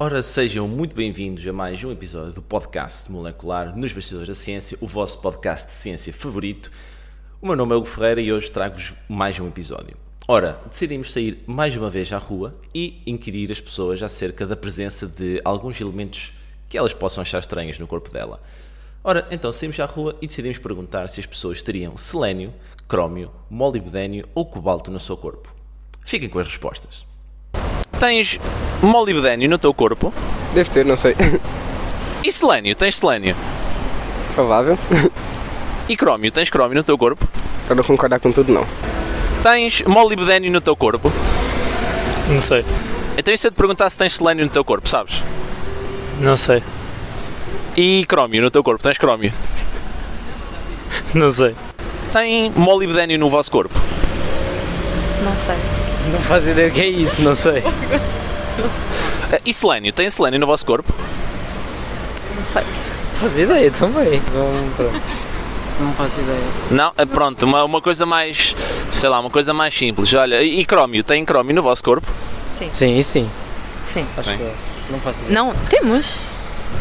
Ora, sejam muito bem-vindos a mais um episódio do podcast Molecular nos Bastidores da Ciência, o vosso podcast de ciência favorito. O meu nome é Hugo Ferreira e hoje trago-vos mais um episódio. Ora, decidimos sair mais uma vez à rua e inquirir as pessoas acerca da presença de alguns elementos que elas possam achar estranhos no corpo dela. Ora, então saímos à rua e decidimos perguntar se as pessoas teriam selênio, crómio, molibdênio ou cobalto no seu corpo. Fiquem com as respostas. Tens molibdênio no teu corpo? Deve ter, não sei. E selênio? Tens selênio? Provável. E crómio? Tens crómio no teu corpo? Para não concordar com tudo, não. Tens molibdênio no teu corpo? Não sei. Então e se eu te perguntar se tens selênio no teu corpo, sabes? Não sei. E crómio no teu corpo? Tens crómio? Não sei. Tem molibdênio no vosso corpo? Não sei. Não faço ideia o que é isso, não sei. Eh, E selênio? Tem selênio no vosso corpo? Não sei. Não faço ideia também. Não, pronto. Não faço ideia. Não? Eh, Pronto, uma, uma coisa mais, sei lá, uma coisa mais simples. Olha, e crómio? Tem crómio no vosso corpo? Sim, e sim. Sim. Acho Bem. que é. Não faço ideia. Não, temos.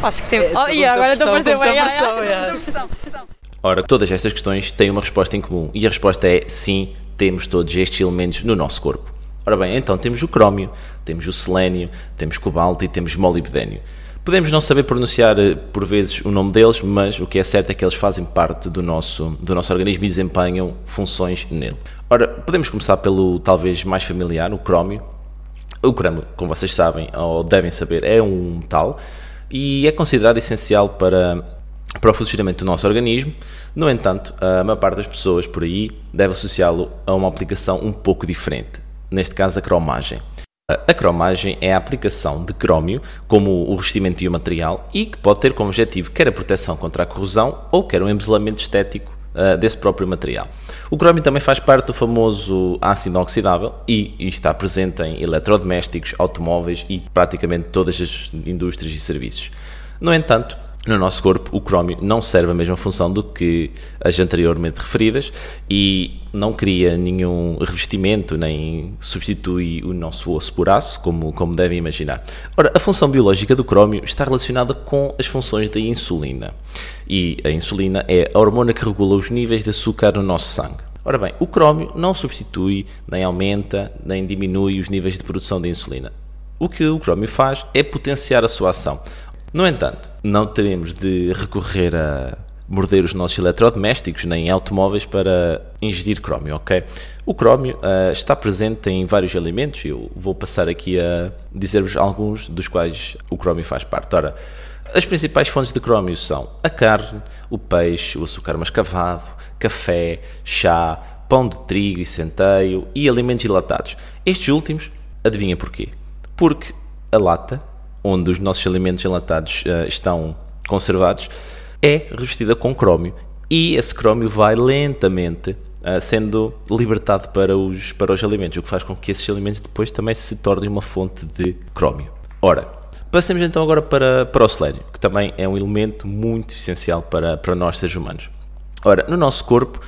Acho que temos. É, oh, tô e agora estou a é. pressão, pressão. Ora, todas estas questões têm uma resposta em comum e a resposta é sim, temos todos estes elementos no nosso corpo. Ora bem, então temos o crómio, temos o selênio, temos cobalto e temos molibdênio. Podemos não saber pronunciar eh, por vezes o nome deles, mas o que é certo é que eles fazem parte do nosso, do nosso organismo e desempenham funções nele. Ora, podemos começar pelo talvez mais familiar, o crómio. O crômio, como vocês sabem ou devem saber, é um metal e é considerado essencial para, para o funcionamento do nosso organismo. No entanto, a maior parte das pessoas por aí deve associá-lo a uma aplicação um pouco diferente, neste caso a cromagem. A cromagem é a aplicação de crómio como o revestimento de um material e que pode ter como objetivo quer a proteção contra a corrosão ou quer um embesamento estético uh, desse próprio material. O crómio também faz parte do famoso ácido inoxidável e, e está presente em eletrodomésticos, automóveis e praticamente todas as indústrias e serviços. No entanto, no nosso corpo, o crómio não serve a mesma função do que as anteriormente referidas e não cria nenhum revestimento nem substitui o nosso osso por aço, como, como devem imaginar. Ora, a função biológica do crómio está relacionada com as funções da insulina. E a insulina é a hormona que regula os níveis de açúcar no nosso sangue. Ora bem, o crómio não substitui, nem aumenta, nem diminui os níveis de produção de insulina. O que o crómio faz é potenciar a sua ação. No entanto, não teremos de recorrer a morder os nossos eletrodomésticos nem automóveis para ingerir crómio, ok? O crómio ah, está presente em vários alimentos e eu vou passar aqui a dizer-vos alguns dos quais o crómio faz parte. Ora, as principais fontes de crómio são a carne, o peixe, o açúcar mascavado, café, chá, pão de trigo e centeio e alimentos enlatados. Estes últimos, adivinha porquê? Porque a lata, onde os nossos alimentos enlatados eh, estão conservados, é revestida com crómio e esse crómio vai lentamente eh, sendo libertado para os, para os alimentos, o que faz com que esses alimentos depois também se tornem uma fonte de crómio. Ora, passemos então agora para, para o selênio, que também é um elemento muito essencial para, para nós seres humanos. Ora, no nosso corpo,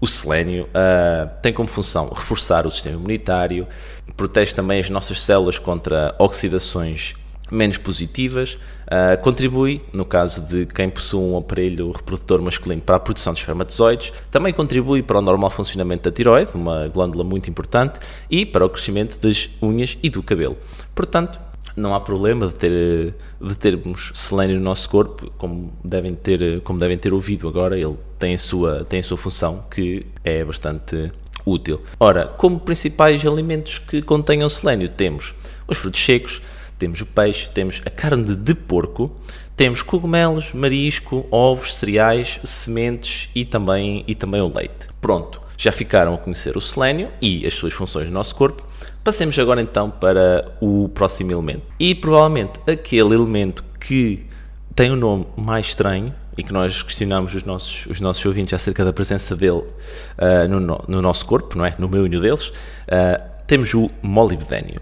o selênio ah, tem como função reforçar o sistema imunitário, protege também as nossas células contra oxidações menos positivas, ah, contribui, no caso de quem possui um aparelho reprodutor masculino, para a produção de espermatozoides, também contribui para o normal funcionamento da tiroide, uma glândula muito importante, e para o crescimento das unhas e do cabelo. Portanto, não há problema de, ter, de termos selênio no nosso corpo, como devem ter, como devem ter ouvido agora, ele tem a sua, tem a sua função que é bastante útil. Ora, como principais alimentos que contenham selênio, temos os frutos secos, temos o peixe, temos a carne de porco, temos cogumelos, marisco, ovos, cereais, sementes e também, e também o leite. Pronto, já ficaram a conhecer o selênio e as suas funções no nosso corpo. Passemos agora então para o próximo elemento. E provavelmente aquele elemento que tem o nome mais estranho e que nós questionamos os nossos, os nossos ouvintes acerca da presença dele uh, no, no, no, nosso corpo, não é? No meu e no deles, uh, temos o molibdênio.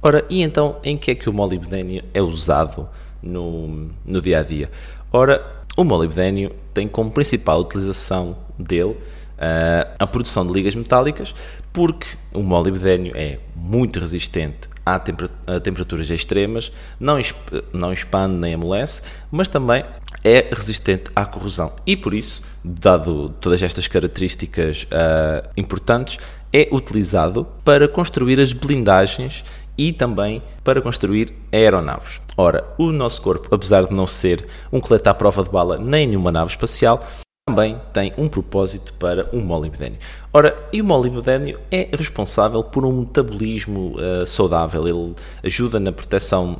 Ora, e então em que é que o molibdênio é usado no, no dia a dia? Ora, o molibdênio tem como principal utilização dele uh, a produção de ligas metálicas, porque o molibdênio é muito resistente a, temper a temperaturas extremas, não, não expande nem amolece, mas também é resistente à corrosão. E por isso, dado todas estas características uh, importantes, é utilizado para construir as blindagens e também para construir aeronaves. Ora, o nosso corpo, apesar de não ser um colete à prova de bala nem nenhuma nave espacial, também tem um propósito para o molibdênio. Ora, e o molibdênio é responsável por um metabolismo uh, saudável, ele ajuda na proteção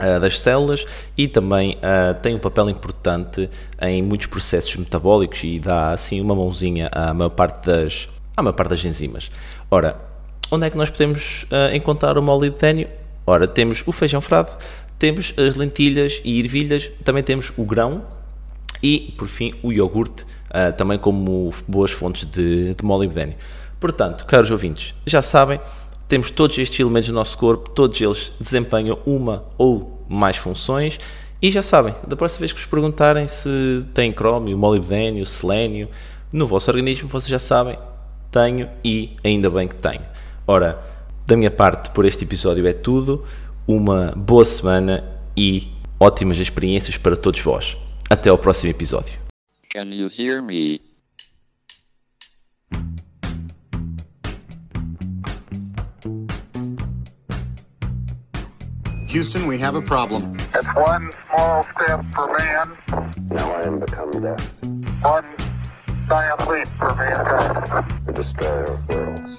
uh, das células e também uh, tem um papel importante em muitos processos metabólicos e dá assim uma mãozinha à maior parte das, à maior parte das enzimas. Ora, onde é que nós podemos encontrar o molibdênio? Ora, temos o feijão frado, temos as lentilhas e ervilhas, também temos o grão, e, por fim, o iogurte, uh, também como boas fontes de, de molibdênio. Portanto, caros ouvintes, já sabem, temos todos estes elementos do nosso corpo, todos eles desempenham uma ou mais funções e já sabem, da próxima vez que vos perguntarem se tem crómio, molibdênio, selênio no vosso organismo, vocês já sabem, tenho e ainda bem que tenho. Ora, da minha parte, por este episódio é tudo. Uma boa semana e ótimas experiências para todos vós. Até ao próximo episódio. Can you hear me? Houston, we have a problem. It's one small step for man, Now I am become death, one giant leap for mankind. the destroyer of worlds.